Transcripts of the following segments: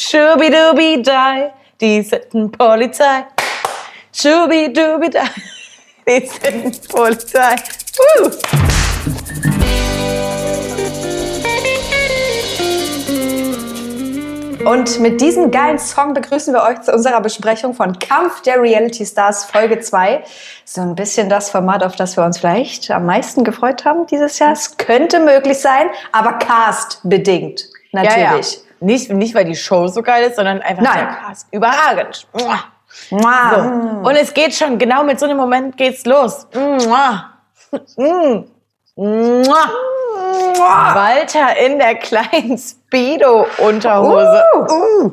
Schubidubi-dai, die Sittenpolizei. Schubidubi-dai, die Sittenpolizei. Uh. Und mit diesem geilen Song begrüßen wir euch zu unserer Besprechung von Kampf der Reality Stars Folge 2. So ein bisschen das Format, auf das wir uns vielleicht am meisten gefreut haben dieses Jahr. Es könnte möglich sein, aber cast bedingt. Natürlich. Ja, ja. Nicht, nicht, weil die Show so geil ist, sondern einfach Nein. Cast. Überragend. Mua. Mua. So. Und es geht schon, genau mit so einem Moment geht's los. Mua. Mm. Mua. Walter in der kleinen Speedo-Unterhose. Uh.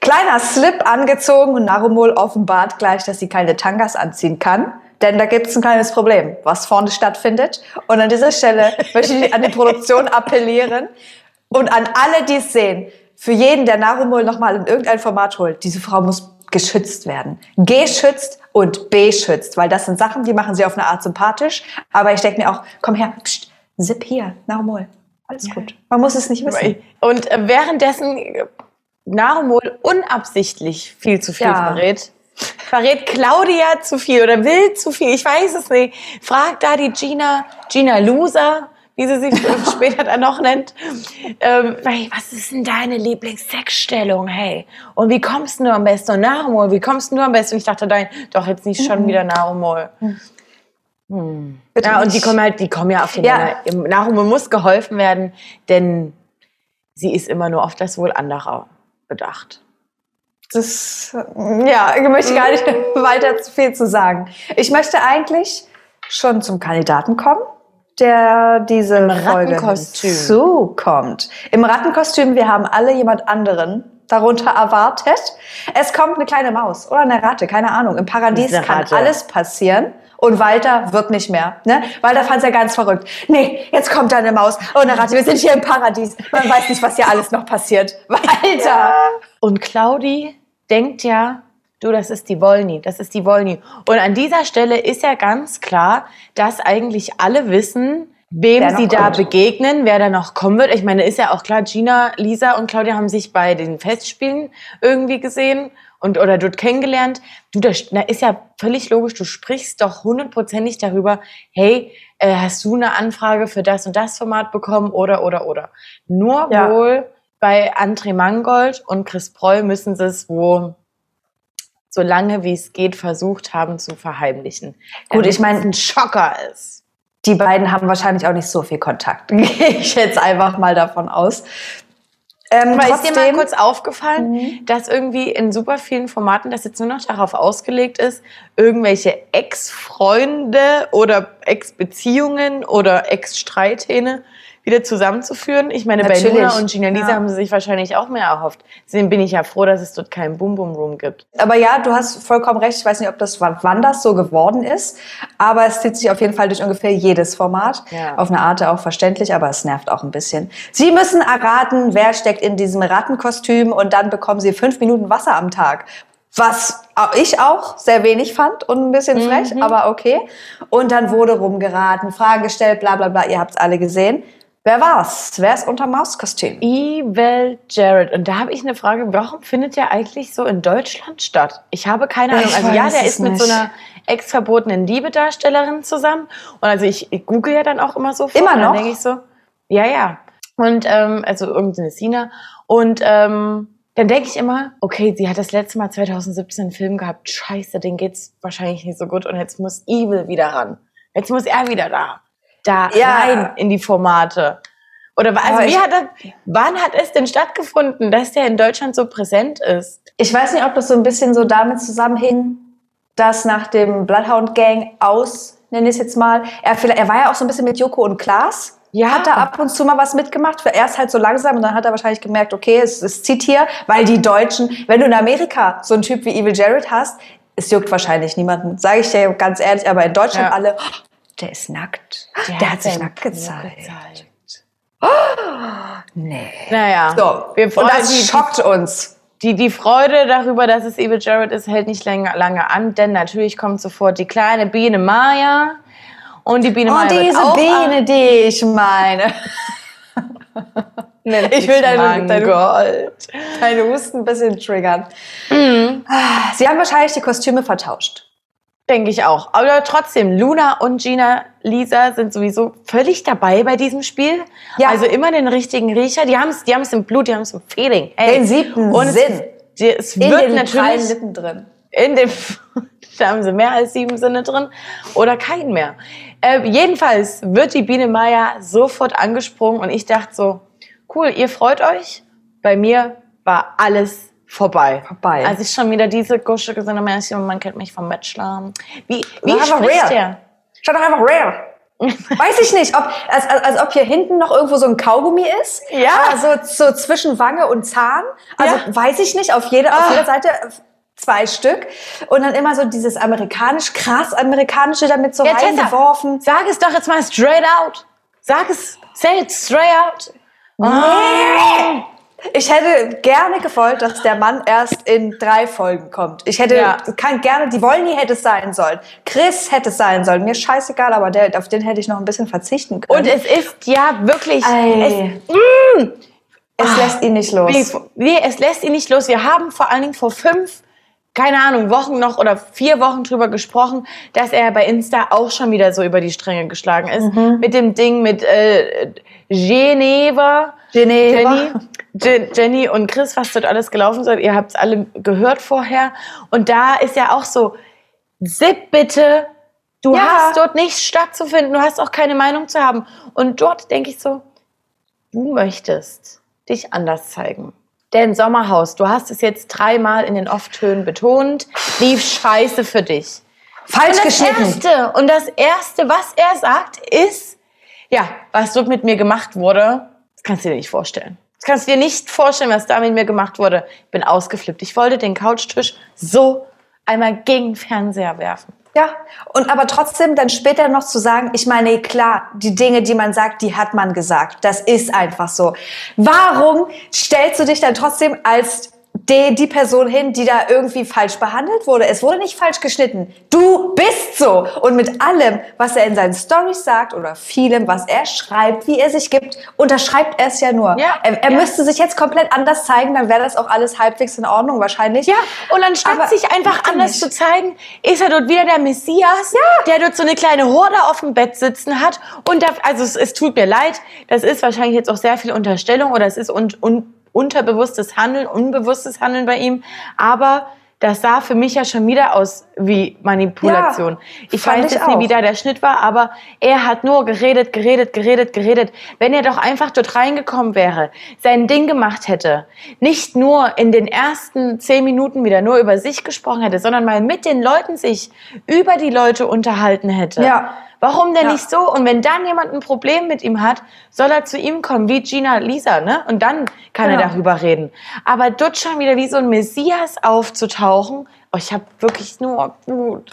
Kleiner Slip angezogen und Narumol offenbart gleich, dass sie keine Tangas anziehen kann. Denn da gibt es ein kleines Problem, was vorne stattfindet. Und an dieser Stelle möchte ich an die Produktion appellieren und an alle, die es sehen. Für jeden, der Narumol nochmal in irgendein Format holt, diese Frau muss geschützt werden. Geschützt und beschützt. Weil das sind Sachen, die machen sie auf eine Art sympathisch. Aber ich denke mir auch, komm her, pst, Zip hier, Narumol. Alles gut. Man muss es nicht wissen. Und äh, währenddessen Narumol unabsichtlich viel zu viel Ja. verrät. Verrät Claudia zu viel oder will zu viel, ich weiß es nicht. Fragt da die Gina, Gina Loser, wie sie sich später dann noch nennt. Ähm, was ist denn deine Lieblingssexstellung, hey? Und wie kommst du am besten? Und Narumol, wie kommst du am besten? Und ich dachte, nein, doch jetzt nicht schon wieder Narumol. Bitte Ja, und die kommen halt, die kommen ja auf den Ja. Im Nachhinein muss geholfen werden, denn sie ist immer nur auf das Wohl anderer bedacht. Das, ja, ich möchte gar nicht weiter zu viel zu sagen. Ich möchte eigentlich schon zum Kandidaten kommen, der diese Im Folge zukommt. Im Rattenkostüm, wir haben alle jemand anderen darunter erwartet. Es kommt eine kleine Maus oder eine Ratte, keine Ahnung. Im Paradies kann alles passieren. Und Walter wird nicht mehr. Ne? Walter fand es ja ganz verrückt. Nee, jetzt kommt da eine Maus und eine Ratte. Wir sind hier im Paradies. Man weiß nicht, was hier alles noch passiert. Walter! Und Claudi denkt ja, du, das ist die Wollny, das ist die Wollny. Und an dieser Stelle ist ja ganz klar, dass eigentlich alle wissen, wem sie da kommt. begegnen, wer da noch kommen wird. Ich meine, ist ja auch klar, Gina, Lisa und Claudia haben sich bei den Festspielen irgendwie gesehen und oder dort kennengelernt. Du, das da ist ja völlig logisch, du sprichst doch hundertprozentig darüber, hey, äh, hast du eine Anfrage für das und das Format bekommen oder oder oder. Nur Ja. wohl bei André Mangold und Chris Preu müssen sie es wohl so lange wie es geht versucht haben zu verheimlichen. Gut, Damit ich mein- es ein Schocker ist. die beiden haben wahrscheinlich auch nicht so viel Kontakt. Gehe ich jetzt einfach mal davon aus. Ähm, Aber ist dir mal kurz aufgefallen, Mhm. dass irgendwie in super vielen Formaten das jetzt nur noch darauf ausgelegt ist, irgendwelche Ex-Freunde oder Ex-Beziehungen oder Ex-Streithähne wieder zusammenzuführen? Ich meine, bei Natürlich, Luna und Gina Lisa ja. haben sie sich wahrscheinlich auch mehr erhofft. Deswegen bin ich ja froh, dass es dort keinen Boom-Boom-Room gibt. Aber ja, du hast vollkommen recht. Ich weiß nicht, ob das wann das so geworden ist, aber es zieht sich auf jeden Fall durch ungefähr jedes Format. Ja. Auf eine Art auch verständlich, aber es nervt auch ein bisschen. Sie müssen erraten, wer steckt in diesem Rattenkostüm und dann bekommen sie fünf Minuten Wasser am Tag. Was ich auch sehr wenig fand und ein bisschen frech, aber okay. Und dann wurde rumgeraten, Fragen gestellt, bla bla bla. Ihr habt es alle gesehen. Wer war's? Wer ist unter Mauskostüm? Evil Jared. Und da habe ich eine Frage, warum findet der eigentlich so in Deutschland statt? Ich habe keine Ahnung. Ich Also ja, der ist mit nicht. so einer ex verbotenen Liebe-Darstellerin zusammen. Und also ich, ich google ja dann auch immer so. vor Immer noch? Dann denke ich so, ja, ja. Und ähm, also irgendeine Sina. Und ähm, dann denke ich immer, okay, sie hat das letzte Mal 2017 einen Film gehabt. Scheiße, den geht's wahrscheinlich nicht so gut. Und jetzt muss Evil wieder ran. Jetzt muss er wieder da. Da Ja. rein in die Formate. Oder also wie hat das, wann hat es denn stattgefunden, dass der in Deutschland so präsent ist? Ich weiß nicht, ob das so ein bisschen so damit zusammenhing, dass nach dem Bloodhound Gang aus, nenne ich es jetzt mal, er, er war ja auch so ein bisschen mit Joko und Klaas. Ja. Hat er ab und zu mal was mitgemacht? Erst halt so langsam und dann hat er wahrscheinlich gemerkt, okay, es, es zieht hier, weil die Deutschen, wenn du in Amerika so einen Typ wie Evil Jared hast, es juckt wahrscheinlich niemanden, sage ich dir ganz ehrlich, aber in Deutschland Ja. alle, der ist nackt. Der, hat sich seinen nackt gezeigt. gezeigt. Nee. Naja, So, wir und freuen das die, schockt uns. die, die Freude darüber, dass es Evil Jared ist, hält nicht lange, lange an, denn natürlich kommt sofort die kleine Biene Maya. Und die Biene Oh, Maya wird diese auch Biene, die ich meine. Ich will deine, deine, Gold. deine Husten ein bisschen triggern. Mhm. Ah, Sie haben wahrscheinlich die Kostüme vertauscht. Denke ich auch. Aber trotzdem, Luna und Gina Lisa sind sowieso völlig dabei bei diesem Spiel. Ja. Also immer den richtigen Riecher. Die haben es die haben's im Blut, die haben es im Feeling. Ey. Den siebten und Sinn. Es, es In wird den freien natürlich Lippen drin. in dem da haben sie mehr als sieben Sinne drin oder keinen mehr. Äh, jedenfalls wird die Biene Meier sofort angesprungen und ich dachte so, cool, ihr freut euch. Bei mir war alles vorbei. Vorbei. Als ich schon wieder diese Gusche gesehen habe, ich, man kennt mich vom Bachelor. Wie, wie War spricht rare. der? Schaut doch einfach rare. Weiß ich nicht, ob, als, als, als ob hier hinten noch irgendwo so ein Kaugummi ist. Ja. Also so zwischen Wange und Zahn. Also Ja. weiß ich nicht, auf jeder, auf Ah. jeder Seite zwei Stück. Und dann immer so dieses amerikanisch, krass amerikanische damit so Ja, Tessa, reingeworfen. sag es doch jetzt mal straight out. Sag es, say it straight out. Nee. Ich hätte gerne gewollt, dass der Mann erst in drei Folgen kommt. Ich hätte Ja. kann gerne, die Wolny hätte es sein sollen. Chris hätte es sein sollen. Mir scheißegal, aber der, auf den hätte ich noch ein bisschen verzichten können. Und es ist ja wirklich, es, es lässt ihn nicht los. Nee, es lässt ihn nicht los. Wir haben vor allen Dingen vor fünf, keine Ahnung, Wochen noch oder vier Wochen drüber gesprochen, dass er bei Insta auch schon wieder so über die Stränge geschlagen ist. Mhm. Mit dem Ding mit äh, Geneva. Geneva. Jenny, Je- Jenny und Chris, was dort alles gelaufen ist. Ihr habt es alle gehört vorher. Und da ist ja auch so, Sipp bitte, du Ja. hast dort nicht stattzufinden, du hast auch keine Meinung zu haben. Und dort denke ich so, du möchtest dich anders zeigen. Denn Sommerhaus, du hast es jetzt dreimal in den Off-Tönen betont, lief scheiße für dich. Falsch Und geschnitten. Erste, und das Erste, was er sagt, ist, ja, was dort mit mir gemacht wurde, das kannst du dir nicht vorstellen. Das kannst du dir nicht vorstellen, was da mit mir gemacht wurde. Ich bin ausgeflippt. Ich wollte den Couchtisch so einmal gegen den Fernseher werfen. Ja, und aber trotzdem dann später noch zu sagen, ich meine, klar, die Dinge, die man sagt, die hat man gesagt. Das ist einfach so. Warum stellst du dich dann trotzdem als die, die Person hin, die da irgendwie falsch behandelt wurde? Es wurde nicht falsch geschnitten. Du bist so. Und mit allem, was er in seinen Stories sagt oder vielem, was er schreibt, wie er sich gibt, unterschreibt er es ja nur. Ja, er er ja. müsste sich jetzt komplett anders zeigen, dann wäre das auch alles halbwegs in Ordnung wahrscheinlich. Ja, und anstatt Aber sich einfach er anders nicht. zu zeigen, ist er dort wieder der Messias, der dort so eine kleine Horde auf dem Bett sitzen hat. Und da, also es, es tut mir leid, das ist wahrscheinlich jetzt auch sehr viel Unterstellung oder es ist un, un, unterbewusstes Handeln, unbewusstes Handeln bei ihm. Aber das sah für mich ja schon wieder aus wie Manipulation. Ja, ich fand weiß ich jetzt nicht, auch. wie da der Schnitt war, aber er hat nur geredet, geredet, geredet, geredet. Wenn er doch einfach dort reingekommen wäre, sein Ding gemacht hätte, nicht nur in den ersten zehn Minuten wieder nur über sich gesprochen hätte, sondern mal mit den Leuten sich über die Leute unterhalten hätte. Ja. Warum denn Ja. nicht so? Und wenn dann jemand ein Problem mit ihm hat, soll er zu ihm kommen, wie Gina Lisa, ne? Und dann kann er Genau. darüber reden. Aber dort schon wieder wie so ein Messias aufzutauchen, oh, ich habe wirklich nur Wut.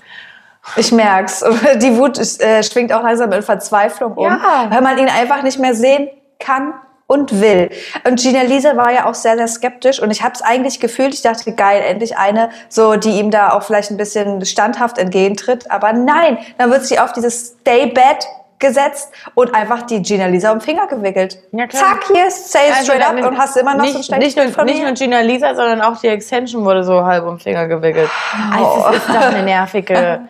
Ich merk's. Die Wut äh, schwingt auch langsam in Verzweiflung um, Ja. weil man ihn einfach nicht mehr sehen kann und will. Und Gina Lisa war ja auch sehr, sehr skeptisch und ich habe es eigentlich gefühlt, ich dachte, geil, endlich eine, so die ihm da auch vielleicht ein bisschen standhaft entgegentritt. Aber nein, dann wird sie auf dieses Stay-Bed gesetzt und einfach die Gina Lisa um den Finger gewickelt. Ja. Zack, hier, say it straight up Also, und hast immer noch nicht, so ein schlechtes nicht, nur, von nicht mir. nur Gina Lisa, sondern auch die Extension wurde so halb um den Finger gewickelt. Also, es ist doch eine nervige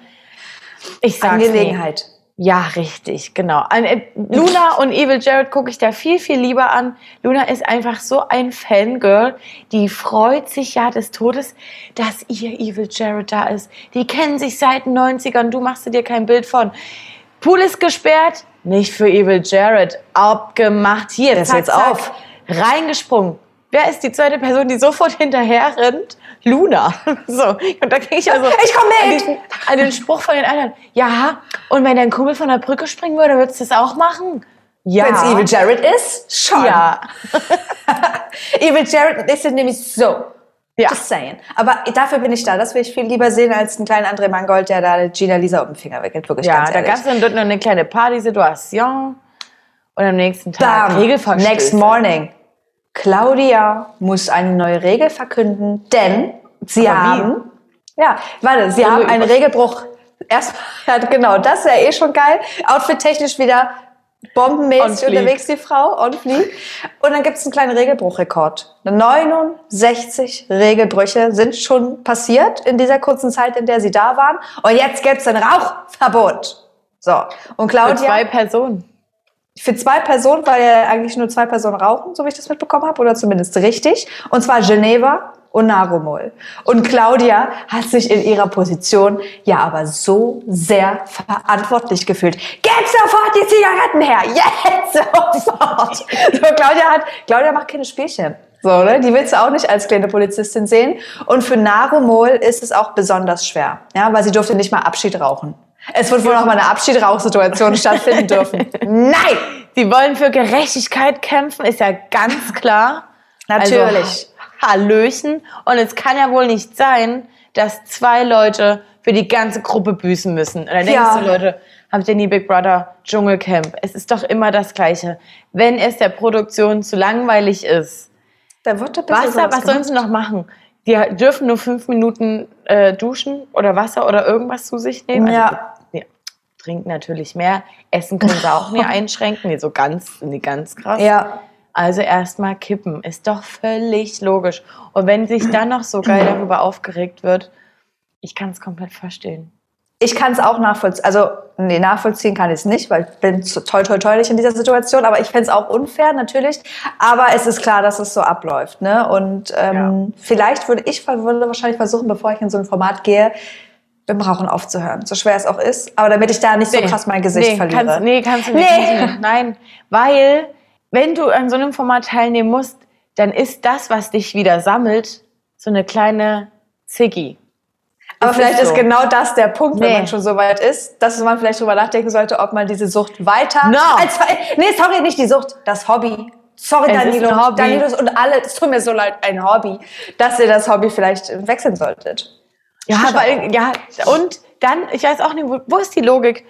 ich sag's Angelegenheit. Nie. Ja, richtig, genau. Äh, Luna und Evil Jared gucke ich da viel, viel lieber an. Luna ist einfach so ein Fangirl. Die freut sich ja des Todes, dass ihr Evil Jared da ist. Die kennen sich seit den 90ern. Du machst dir kein Bild von. Pool ist gesperrt. Nicht für Evil Jared. Abgemacht. Hier, ist zack, jetzt zack. auf. Reingesprungen. Wer ist die zweite Person, die sofort hinterher rennt? Luna. So, und da kriege ich also Ich komm mit. An, diesen, an den Spruch von den anderen. Ja, und wenn dein Kumpel von der Brücke springen würde, würdest du das auch machen? Ja. Wenn es Evil Jared ist, schon. Ja. Evil Jared sind nämlich so. Ja. Just saying. Aber dafür bin ich da. Das will ich viel lieber sehen als einen kleinen André Mangold, der da Gina Lisa um den Finger wickelt. Wirklich Ja, ganz da gab es dann dort noch eine kleine Partysituation. Und am nächsten Tag Bam. Regelverstöße. Next morning. Claudia muss eine neue Regel verkünden, denn sie Aber wie? haben. Ja, warte, sie Also haben einen Regelbruch. Erst, ja, genau, das ist ja eh schon geil. Outfit-technisch wieder bombenmäßig unterwegs, die Frau, on fleek. Und dann gibt es einen kleinen Regelbruchrekord. 69 Regelbrüche sind schon passiert in dieser kurzen Zeit, in der sie da waren. Und jetzt gibt es ein Rauchverbot. So. Und Für Claudia, zwei Personen. Für zwei Personen, weil ja eigentlich nur zwei Personen rauchen, so wie ich das mitbekommen habe, oder zumindest richtig. Und zwar Geneva und Narumol. Und Claudia hat sich in ihrer Position ja aber so sehr verantwortlich gefühlt. Gebt sofort die Zigaretten her! Jetzt sofort! So, Claudia hat, Claudia macht keine Spielchen. So, ne? Die willst du auch nicht als kleine Polizistin sehen. Und für Narumol ist es auch besonders schwer, ja, weil sie durfte nicht mal Abschied rauchen. Es wird wohl noch mal eine Abschiedrauchsituation stattfinden dürfen. Nein! Sie wollen für Gerechtigkeit kämpfen, ist ja ganz klar. Natürlich. Also, Hallöchen. Und es kann ja wohl nicht sein, dass zwei Leute für die ganze Gruppe büßen müssen. Und dann Ja. denkst du, Leute, habt ihr nie Big Brother Dschungelcamp? Es ist doch immer das Gleiche. Wenn es der Produktion zu langweilig ist, Da wird bisschen Wasser, was sollen sie noch machen? Die dürfen nur fünf Minuten äh, duschen oder Wasser oder irgendwas zu sich nehmen. Ja. Also, die trinken natürlich mehr. Essen können sie auch mehr einschränken. Nee, so ganz, nee, ganz krass. Ja. Also erstmal kippen. Ist doch völlig logisch. Und wenn sich dann noch so geil darüber aufgeregt wird, ich kann es komplett verstehen. Ich kann es auch nachvollziehen. Also, nee, nachvollziehen kann ich es nicht, weil ich bin zu toll, toll, toll nicht in dieser Situation. Aber ich fände es auch unfair, natürlich. Aber es ist klar, dass es so abläuft. Ne? Und ähm, vielleicht würde ich würde wahrscheinlich versuchen, bevor ich in so ein Format gehe, beim Rauchen aufzuhören. So schwer es auch ist. Aber damit ich da nicht so krass mein Gesicht nee, verliere. Kannst, nee, kannst du nicht. Nee. Nein, weil wenn du an so einem Format teilnehmen musst, dann ist das, was dich wieder sammelt, so eine kleine Ziggy. Aber Ist vielleicht es ist so? genau das der Punkt, wenn Nee. man schon so weit ist, dass man vielleicht drüber nachdenken sollte, ob man diese Sucht weiter. No. Als, nee, sorry, nicht die Sucht, das Hobby. Sorry, Es Danilo. Danilos und alle, es tut mir so leid, ein Hobby, dass ihr das Hobby vielleicht wechseln solltet. Ja, weil, ja, und dann, ich weiß auch nicht, wo, wo ist die Logik?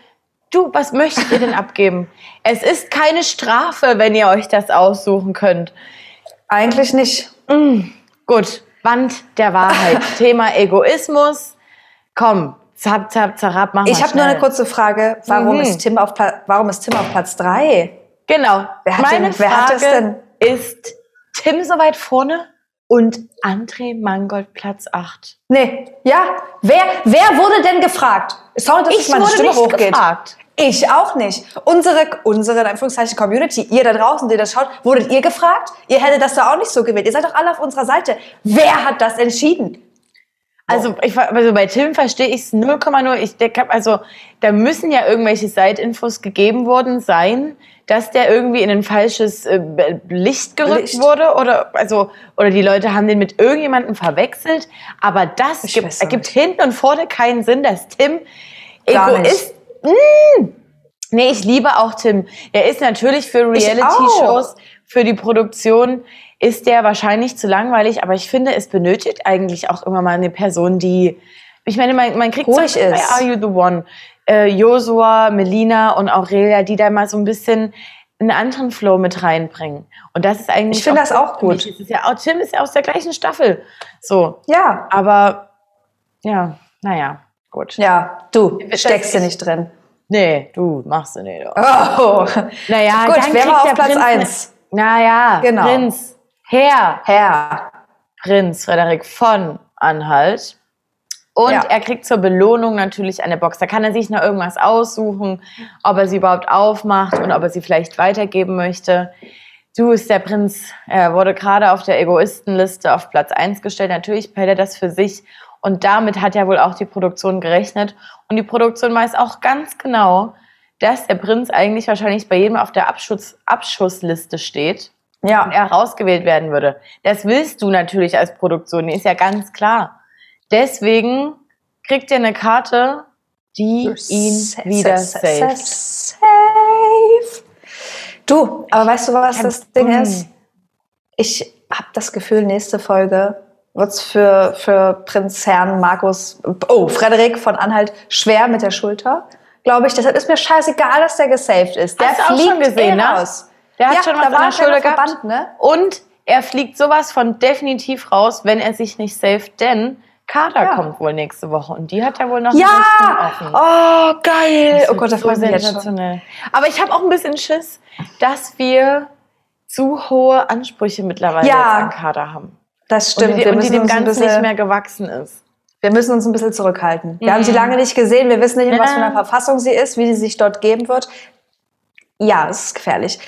Du, was möchtet ihr denn abgeben? Es ist keine Strafe, wenn ihr euch das aussuchen könnt. Eigentlich nicht. Gut, Wand der Wahrheit. Thema Egoismus. Komm, zap, zap, zarab, mach Ich habe nur eine kurze Frage. Warum, Mhm. ist Tim auf Pla warum ist Tim auf Platz 3? Genau. Wer hat Meine denn- wer Frage hat das denn? ist Tim so weit vorne und André Mangold Platz 8. Nee. Ja? Wer, wer wurde denn gefragt? Sorry, dass Ich meine wurde Stimme nicht hochgeht. gefragt. Ich auch nicht. Unsere, unsere, in Anführungszeichen, Community, ihr da draußen, die das schaut, wurdet ihr gefragt? Ihr hättet das doch auch nicht so gewählt. Ihr seid doch alle auf unserer Seite. Wer hat das entschieden? Also, ich, also bei Tim verstehe ich es 0,0. Ich denke, also da müssen ja irgendwelche Side-Infos gegeben worden sein, dass der irgendwie in ein falsches äh, Licht gerückt Licht. wurde oder also oder die Leute haben den mit irgendjemandem verwechselt. Aber das Ich gibt, weiß auch ergibt hinten und vorne keinen Sinn, dass Tim Gar nicht. Egoist. Mm. Nee, ich liebe auch Tim. Er ist natürlich für Reality-Shows, für die Produktion ist der wahrscheinlich zu langweilig, aber ich finde, es benötigt eigentlich auch immer mal eine Person, die, ich meine, man, man kriegt Ruhig ist. bei Are You the One, äh, Josua, Melina und Aurelia, die da mal so ein bisschen einen anderen Flow mit reinbringen. Und das ist eigentlich. Ich finde das auch gut. Ist ja auch, Tim ist ja aus der gleichen Staffel. So. Ja. Aber, ja, naja, gut. Ja, du steckst ist- nicht drin. Nee, du machst du nicht. Oh. Naja, Gut, dann wer war auf Platz Prinz ne- 1? Naja, Genau. Prinz, Herr, Herr. Prinz Frederik von Anhalt. Und Ja. er kriegt zur Belohnung natürlich eine Box. Da kann er sich noch irgendwas aussuchen, ob er sie überhaupt aufmacht und ob er sie vielleicht weitergeben möchte. Du ist der Prinz, er wurde gerade auf der Egoistenliste auf Platz 1 gestellt. Natürlich behält er das für sich. Und damit hat ja wohl auch die Produktion gerechnet. Und die Produktion weiß auch ganz genau, dass der Prinz eigentlich wahrscheinlich bei jedem auf der Abschuss, Abschussliste steht Ja. er rausgewählt werden würde. Das willst du natürlich als Produktion, ist ja ganz klar. Deswegen kriegt er eine Karte, die ihn Sa- wieder sa- sa- saved. Safe. Du, aber weißt du, was das Ding ist? Ich habe das Gefühl, nächste Folge wird's für, für Prinz Herrn Markus, oh, Frederik von Anhalt schwer mit der Schulter, glaube ich. Deshalb ist mir scheißegal, dass der gesaved ist. Der Hast du auch fliegt schon gesehen, eh ne? raus. Der hat ja, schon war der ein Schulter gehabt. Verband, ne? Und er fliegt sowas von definitiv raus, wenn er sich nicht saved, denn Kader Ja. kommt wohl nächste Woche und die hat ja wohl noch Ja! offen. Oh, geil! Das Oh Gott, da wird freue ich mich jetzt schon. sensationell. Aber ich habe auch ein bisschen Schiss, dass wir zu hohe Ansprüche mittlerweile Ja. an Kader haben. Das Und stimmt. die, wir, und die dem Ganzen bisschen, nicht mehr gewachsen ist. wir müssen uns ein bisschen zurückhalten. Wir Mhm. haben sie lange nicht gesehen. Wir wissen nicht, in was für einer Verfassung sie ist, wie sie sich dort geben wird. Ja, es ist gefährlich.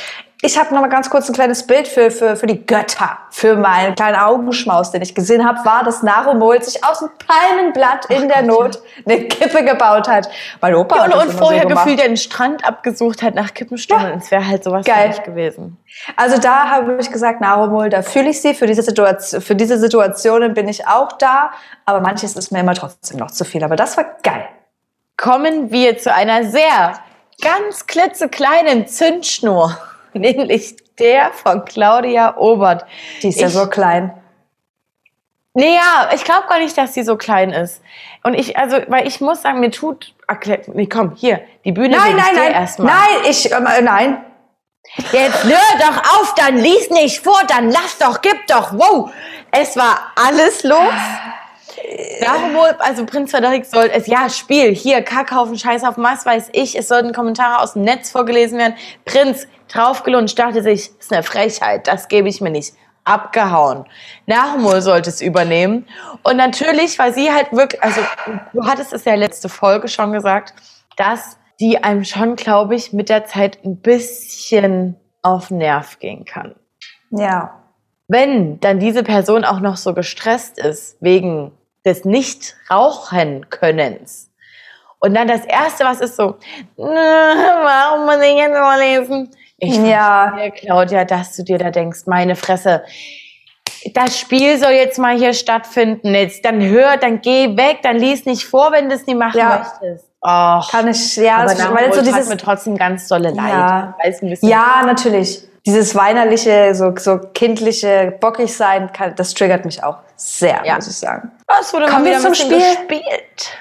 Ich habe noch mal ganz kurz ein kleines Bild für, für, für die Götter, für meinen kleinen Augenschmaus, den ich gesehen habe, war, dass Narumol sich aus dem Palmenblatt in der Not eine Kippe gebaut hat. Mein Opa Ja, und, und vorher so gefühlt den Strand abgesucht hat nach Kippenstummeln. Ja. Es wäre halt sowas Geil. nicht gewesen. Also da habe ich gesagt, Narumol, da fühle ich sie. Für diese, Situation, für diese Situationen bin ich auch da. Aber manches ist mir immer trotzdem noch zu viel. Aber das war geil. Kommen wir zu einer sehr ganz klitzekleinen Zündschnur, nämlich der von Claudia Obert. Die ist ja Ich- so klein. Nee, ja, ich glaube gar nicht, dass sie so klein ist. Und ich, also, weil ich muss sagen, mir tut, nee, komm, hier, die Bühne Nein, nein, nein. erstmal. Nein, ich, äh, nein. Jetzt hör doch auf, dann lies nicht vor, dann lass doch, gib doch, wow. Es war alles los. Darum also Prinz Frederik soll es, ja, Spiel, hier, Kackhaufen, Scheißhaufen, was weiß ich, es sollten Kommentare aus dem Netz vorgelesen werden. Prinz, draufgelunscht, dachte sich, ist eine Frechheit, das gebe ich mir nicht. Abgehauen. Nahumol sollte es übernehmen. Und natürlich, weil sie halt wirklich, also du hattest es ja letzte Folge schon gesagt, dass die einem schon, glaube ich, mit der Zeit ein bisschen auf Nerv gehen kann Ja. wenn dann diese Person auch noch so gestresst ist wegen des Nicht-Rauchen-Könnens und dann das Erste, was ist so, "Nö, warum muss ich jetzt mal lesen? Ich Ja. verstehe, Claudia, dass du dir da denkst, meine Fresse, das Spiel soll jetzt mal hier stattfinden. Jetzt, dann hör, dann geh weg, dann lies nicht vor, wenn du es nicht machen Ja. möchtest. Och, Kann ich, ja, aber das, weil so dieses, mir trotzdem ganz dolle leid. Ja. Ja, natürlich. Dieses weinerliche, so, so kindliche, bockig sein, kann, das triggert mich auch sehr, Ja. muss ich sagen. Es wurde Kommen wir zum Spiel? gespielt.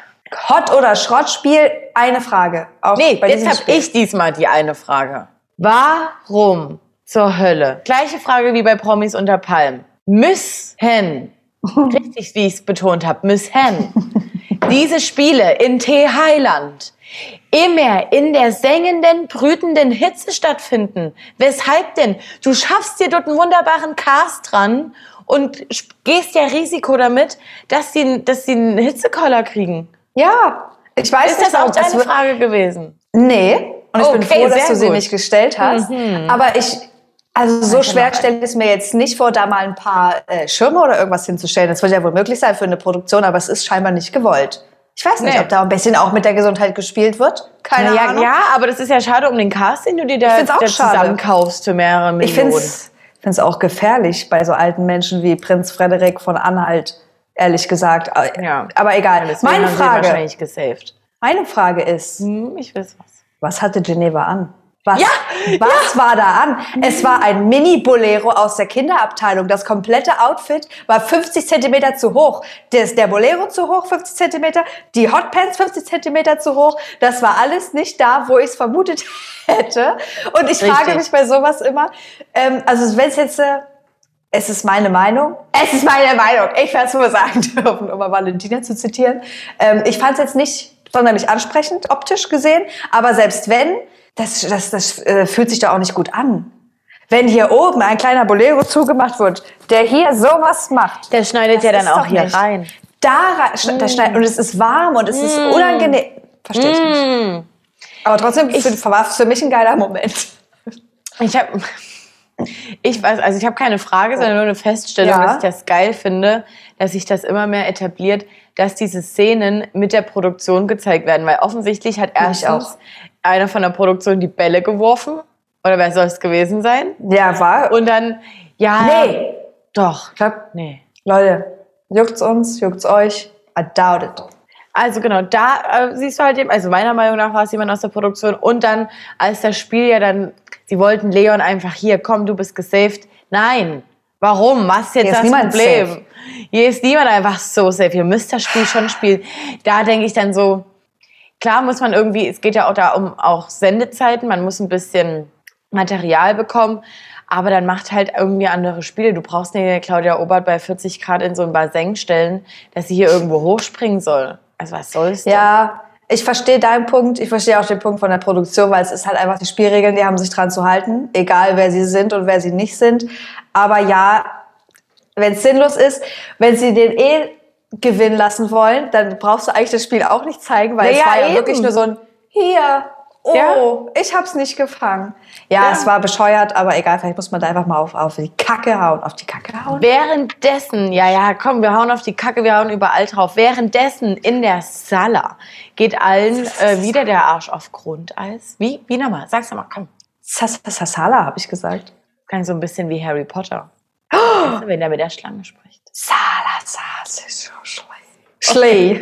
Hot oder Schrottspiel, eine Frage. Auch Nee, jetzt habe ich diesmal die eine Frage. Warum zur Hölle? Gleiche Frage wie bei Promis unter Palmen. Müssen, richtig wie ich es betont habe, müssen diese Spiele in T-Heiland immer in der sengenden, brütenden Hitze stattfinden. Weshalb denn? Du schaffst dir dort einen wunderbaren Cast dran und gehst ja Risiko damit, dass sie, dass sie einen Hitzekoller kriegen. Ja, ich weiß Ist nicht, das auch deine Frage gewesen? Nee. Und ich bin Okay, froh, dass du sie gut. nicht gestellt hast. Aber ich, also so schwer stelle ich es mir jetzt nicht vor, da mal ein paar äh, Schirme oder irgendwas hinzustellen. Das wird ja wohl möglich sein für eine Produktion, aber es ist scheinbar nicht gewollt. Ich weiß nicht, Nee. ob da ein bisschen auch mit der Gesundheit gespielt wird. Keine Na ja, Ahnung. ja, aber das ist ja schade um den Cast, den du dir da, da zusammenkaufst für mehrere Millionen. Ich finde es auch gefährlich bei so alten Menschen wie Prinz Frederik von Anhalt, ehrlich gesagt. Ja. Aber egal. Deswegen Meine Frage, wahrscheinlich gesaved. meine Frage ist, Hm, ich weiß was. Was hatte Geneva an? Was, Ja, was war da an? Es war ein Mini-Bolero aus der Kinderabteilung. Das komplette Outfit war 50 Zentimeter zu hoch. Das, der Bolero zu hoch, 50 Zentimeter. Die Hotpants 50 Zentimeter zu hoch. Das war alles nicht da, wo ich es vermutet hätte. Und ich frage Richtig. mich bei sowas immer, ähm, also wenn es jetzt... Äh, es ist meine Meinung. Es ist meine Meinung. Ich werde es nur sagen dürfen, um mal Valentina zu zitieren. Ähm, ich fand es jetzt nicht sonderlich ansprechend, optisch gesehen. Aber selbst wenn, das, das, das äh, fühlt sich doch auch nicht gut an. Wenn hier oben ein kleiner Bolero zugemacht wird, der hier sowas macht. Der schneidet ja dann auch hier nicht. rein. Da, schne- da schneidet, und es ist warm und es ist unangenehm. Verstehe ich nicht. Hm. Aber trotzdem für, war es für mich ein geiler Moment. Ich habe, ich weiß, also ich habe keine Frage, sondern nur eine Feststellung, Ja. dass ich das geil finde, dass sich das immer mehr etabliert, dass diese Szenen mit der Produktion gezeigt werden, weil offensichtlich hat ich erstens auch. Einer von der Produktion die Bälle geworfen oder wer soll es gewesen sein? Ja, war. Und dann, ja, nee. doch, Ich glaub, nee. Leute, juckt's uns, juckt's euch? I doubt it. Also genau, da äh, siehst du halt eben, also meiner Meinung nach war es jemand aus der Produktion und dann, als das Spiel ja dann, sie wollten Leon einfach hier, komm, du bist gesaved. Nein, warum? Was ist jetzt ist das Problem? safe. Hier ist niemand einfach so safe. Ihr müsst das Spiel schon spielen. Da denke ich dann so, klar muss man irgendwie, es geht ja auch da um auch Sendezeiten, man muss ein bisschen Material bekommen, Aber dann macht halt irgendwie andere Spiele. Du brauchst nicht Claudia Obert bei 40 Grad in so ein Bassin stellen, dass sie hier irgendwo hochspringen soll. Also was soll's denn? Ja, ich verstehe deinen Punkt. Ich verstehe auch den Punkt von der Produktion, weil es ist halt einfach die Spielregeln, die haben sich dran zu halten, egal wer sie sind und wer sie nicht sind. Aber ja, wenn es sinnlos ist, wenn sie den eh gewinnen lassen wollen, dann brauchst du eigentlich das Spiel auch nicht zeigen, weil Ja, es war ja eben. wirklich nur so ein hier. Oh, Ja. ich hab's nicht gefangen. Ja, Ja. es war bescheuert, aber egal, vielleicht muss man da einfach mal auf, auf die Kacke hauen. Auf die Kacke hauen? Währenddessen, ja, ja, komm, wir hauen auf die Kacke, wir hauen überall drauf. Währenddessen in der Sala geht allen äh, wieder der Arsch auf Grundeis. Wie? Wie nochmal? Sag's nochmal, komm. Sasala, habe ich gesagt. Klang so ein bisschen wie Harry Potter. Du, wenn er mit der Schlange spricht. Salazar, ist so Schley.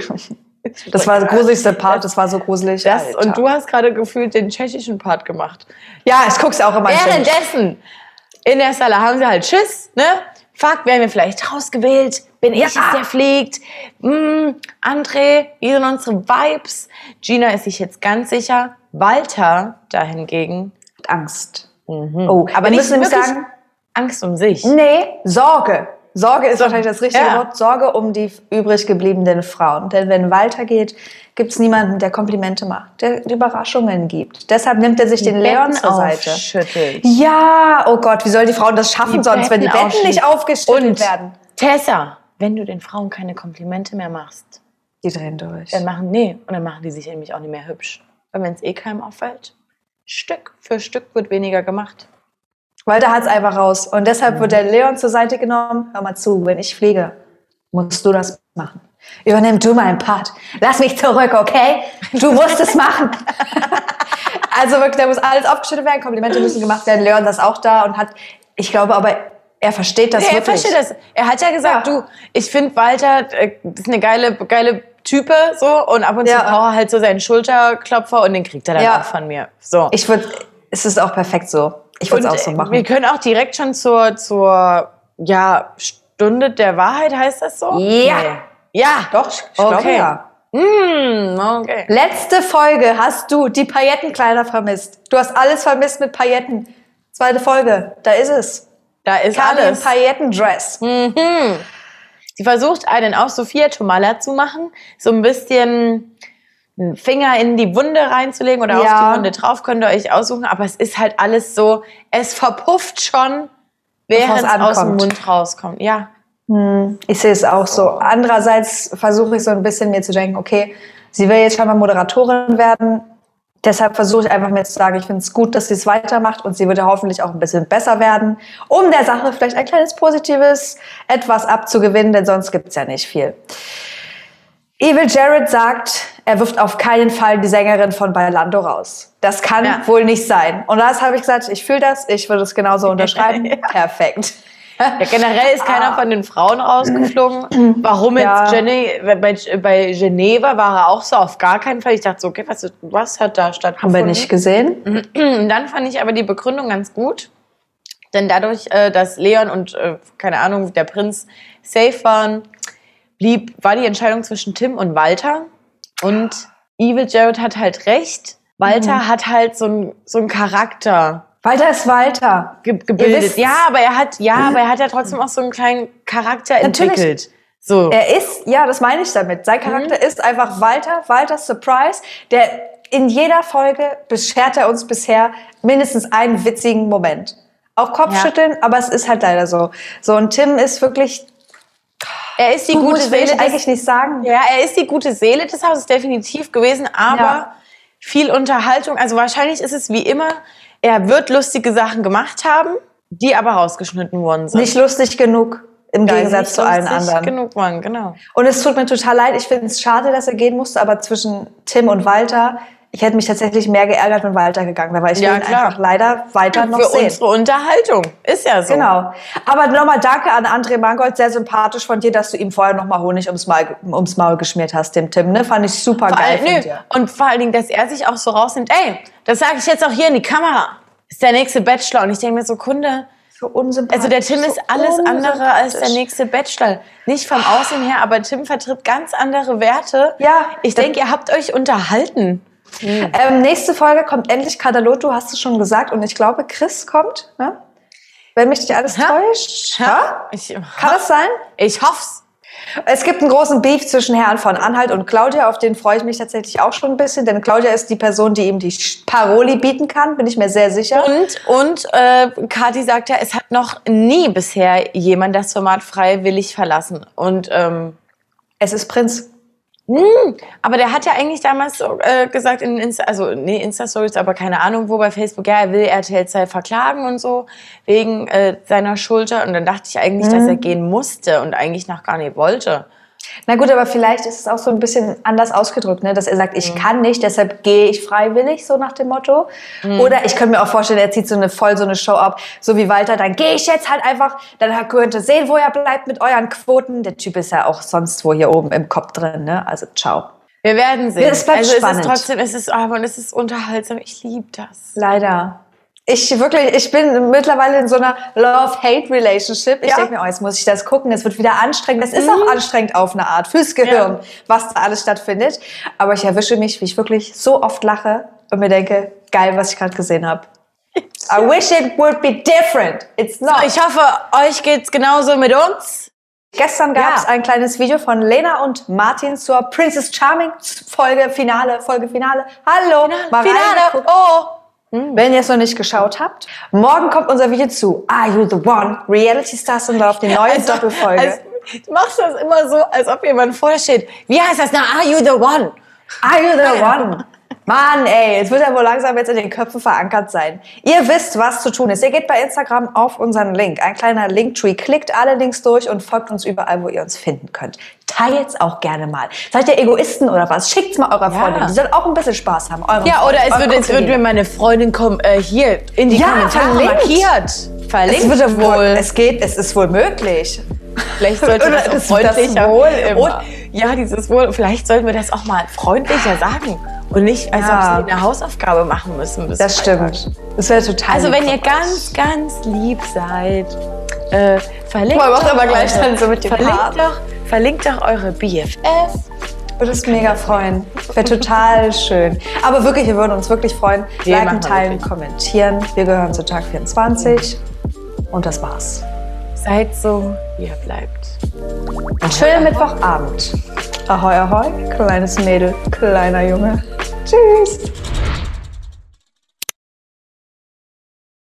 Das war der gruseligste Part, das war so gruselig. Das, Alter. und du hast gerade gefühlt den tschechischen Part gemacht. Ja, ich guck's auch immer. Währenddessen in der Sala haben sie halt Schiss, ne? Fuck, werden wir vielleicht rausgewählt? Bin ich Ja. es, der fliegt? Hm, André, wie sind unsere Vibes? Gina ist sich jetzt ganz sicher. Walter dahingegen. Mit Angst. Mhm. Oh, aber wir nicht müssen wirklich sagen, Angst um sich. nee, Sorge. Sorge ist wahrscheinlich das richtige Ja. Wort. Sorge um die übrig gebliebenen Frauen. Denn wenn Walter geht, gibt's niemanden, der Komplimente macht, der Überraschungen gibt. Deshalb nimmt er sich den Leon Betten zur Seite. aufschüttelt. Ja, oh Gott, wie sollen die Frauen das schaffen Die sonst, wenn die Betten Betten nicht aufgeschüttelt Und werden? Tessa, wenn du den Frauen keine Komplimente mehr machst, Die drehen durch. dann machen, nee, und dann machen die sich nämlich auch nicht mehr hübsch. Weil wenn es eh keinem auffällt, Stück für Stück wird weniger gemacht. Walter hat's einfach raus. Und deshalb wird der Leon zur Seite genommen. Hör mal zu, wenn ich fliege, musst du das machen. Übernimm du meinen Part. Lass mich zurück, okay? Du musst es machen. also wirklich, da muss alles aufgeschüttet werden, Komplimente müssen gemacht werden. Leon ist auch da und hat, ich glaube aber, er versteht das Nee, er wirklich. versteht das. Er hat ja gesagt, Ja. du, ich finde Walter äh, ist eine geile, geile Type so und ab und zu Ja. braucht er halt so seinen Schulterklopfer und den kriegt er dann Ja. auch von mir. So. Ich würde, es ist auch perfekt so. Ich würde es auch so äh, machen. wir können auch direkt schon zur, zur ja, Stunde der Wahrheit, heißt das so? Ja. Nee. Ja. Doch, ich glaube Okay. ja. Mm, okay. Letzte Folge hast du die Paillettenkleider vermisst. Du hast alles vermisst mit Pailletten. Zweite Folge, da ist es. Da ist im alles. Paillettendress. Mhm. Sie versucht einen auf Sophia Tomala zu machen, so ein bisschen einen Finger in die Wunde reinzulegen oder Ja. auf die Wunde drauf, könnt ihr euch aussuchen, aber es ist halt alles so, es verpufft schon, während es aus dem. Mund rauskommt. Ja. Ich sehe es auch so. Andererseits versuche ich so ein bisschen mir zu denken, okay, sie will jetzt schon mal Moderatorin werden. Deshalb versuche ich einfach mir zu sagen, ich finde es gut, dass sie es weitermacht und sie wird ja hoffentlich auch ein bisschen besser werden, um der Sache vielleicht ein kleines positives etwas abzugewinnen, denn sonst gibt es ja nicht viel. Evil Jared sagt, er wirft auf keinen Fall die Sängerin von Bailando raus. Das kann Ja. wohl nicht sein. Und das habe ich gesagt, ich fühle das, ich würde es genauso unterschreiben. Ja. Perfekt. ja, generell ist keiner von den Frauen rausgeflogen. Warum jetzt Ja. Jenny, bei, bei Geneva war er auch so auf gar keinen Fall. Ich dachte so, okay, was, was hat da Haben stattgefunden? wir nicht gesehen? Und dann fand ich aber die Begründung ganz gut. Denn dadurch, äh, dass Leon und, äh, keine Ahnung, der Prinz safe waren, blieb, war die Entscheidung zwischen Tim und Walter. Und Evil Jared hat halt recht. Walter Mhm. hat halt so einen so einen Charakter Walter ist Walter. ge gebildet. Ja, aber er hat, ja, aber er hat ja trotzdem auch so einen kleinen Charakter Natürlich. entwickelt. So. Er ist, ja, das meine ich damit. Sein Charakter ist einfach Walter, Walter Surprise, der in jeder Folge beschert er uns bisher mindestens einen witzigen Moment. Auch Kopfschütteln, aber es ist halt leider so. So, und Tim ist wirklich, er ist die gut, gute Seele ich des eigentlich nicht sagen. Ja, er ist die gute Seele des Hauses, definitiv gewesen, aber Ja. viel Unterhaltung. Also wahrscheinlich ist es wie immer, er wird lustige Sachen gemacht haben, die aber rausgeschnitten worden sind. Nicht lustig genug im sie Gegensatz nicht zu allen lustig anderen. genug waren, genau. Und es tut mir total leid. Ich finde es schade, dass er gehen musste, aber zwischen Tim und Walter, ich hätte mich tatsächlich mehr geärgert, wenn Walter gegangen wäre, weil ich Ja, will einfach leider weiter noch Für sehen. unsere Unterhaltung. Ist ja so. Genau. Aber nochmal danke an André Mangold, sehr sympathisch von dir, dass du ihm vorher nochmal Honig ums Maul, ums Maul geschmiert hast, dem Tim. Ne? Fand ich super Vor geil nö. dir. Und vor allen Dingen, dass er sich auch so rausnimmt, ey, das sage ich jetzt auch hier in die Kamera. Ist der nächste Bachelor. Und ich denke mir so, Kunde. Also der Tim ist so alles andere als der nächste Bachelor. Nicht vom Aussehen her, aber Tim vertritt ganz andere Werte. Ja. Ich denke, ihr habt euch unterhalten. Ähm, nächste Folge kommt endlich Kadalot, du hast es schon gesagt. Und ich glaube, Chris kommt. Ne? Wenn mich nicht alles täuscht. Ja, ich, Kann das sein? ich hoff's. Es gibt einen großen Beef zwischen Herrn von Anhalt und Claudia, auf den freue ich mich tatsächlich auch schon ein bisschen, denn Claudia ist die Person, die ihm die Paroli bieten kann, bin ich mir sehr sicher. Und, und äh, Kathi sagt ja, es hat noch nie bisher jemand das Format freiwillig verlassen. Und ähm, Es ist Prinz. Aber der hat ja eigentlich damals so, äh, gesagt in Insta, also nee, Insta-Stories, aber keine Ahnung, wo bei Facebook, ja, er will RTL 2 verklagen und so, wegen äh, seiner Schulter. Und dann dachte ich eigentlich, dass er gehen musste und eigentlich noch gar nicht wollte. Na gut, aber vielleicht ist es auch so ein bisschen anders ausgedrückt, ne? dass er sagt, ich kann nicht, deshalb gehe ich freiwillig, so nach dem Motto. Oder ich könnte mir auch vorstellen, er zieht so eine voll so eine Show ab, so wie Walter, dann gehe ich jetzt halt einfach, dann könnt ihr sehen, wo er bleibt mit euren Quoten. Der Typ ist ja auch sonst wo hier oben im Kopf drin, ne? Also ciao. Wir werden sehen. Ja, es bleibt also spannend. es ist trotzdem, es ist, aber und es ist unterhaltsam. Ich liebe das. Leider. Ich wirklich, ich bin mittlerweile in so einer Love-Hate-Relationship. Ich Ja. denke mir, oh, jetzt muss ich das gucken, es wird wieder anstrengend. Das ist auch anstrengend auf eine Art, fürs Gehirn, was da alles stattfindet. Aber ich erwische mich, wie ich wirklich so oft lache und mir denke, geil, was ich gerade gesehen habe. I wish it would be different. It's not. Ich hoffe, euch geht's genauso mit uns. Gestern gab es Ja. ein kleines Video von Lena und Martin zur Princess Charming Folge Finale, Folge Finale. Hallo, Finale. reingeguckt. Oh. Wenn ihr es noch nicht geschaut habt, morgen kommt unser Video zu Are You the One? Reality Stars sind auf die neue Doppelfolge. Also, du machst das immer so, als ob jemand vorher steht. Wie heißt das? Na, are you the one? Are You the One? Mann, ey, es wird ja wohl langsam jetzt in den Köpfen verankert sein. Ihr wisst, was zu tun ist. Ihr geht bei Instagram auf unseren Link, ein kleiner Linktree. Klickt alle Links durch und folgt uns überall, wo ihr uns finden könnt. Teilt's auch gerne mal. Seid ihr Egoisten oder was? Schickt's mal eurer Ja. Freundin. Die soll auch ein bisschen Spaß haben. Eurem Ja, oder es wird, es Kumpel. mir meine Freundin kommen, äh, hier in die Ja, Kommentare verlinkt. markiert. Verlinkt es wird ja wohl. Es geht, es ist wohl möglich. Vielleicht sollte Oder das auch das- das. Wohl immer. Und, ja, dieses Wohl. Vielleicht sollten wir das auch mal freundlicher sagen. Und nicht, als Ja. ob sie eine Hausaufgabe machen müssen. bis Das Freitag. stimmt. Das wäre total Also wenn ihr ganz, ganz lieb seid, äh, verlinkt macht doch aber gleich eure- dann so mit dem verlinkt doch, verlinkt doch eure BFF. Würde es mega freuen. Wäre total schön. Aber wirklich, wir würden uns wirklich freuen. Wir Liken, teilen, wirklich. kommentieren. Wir gehören zu Tag 24. Und das war's. Seid so, wie ihr bleibt. Schönen Mittwochabend. Ahoi, ahoi, kleines Mädel, kleiner Junge. Tschüss.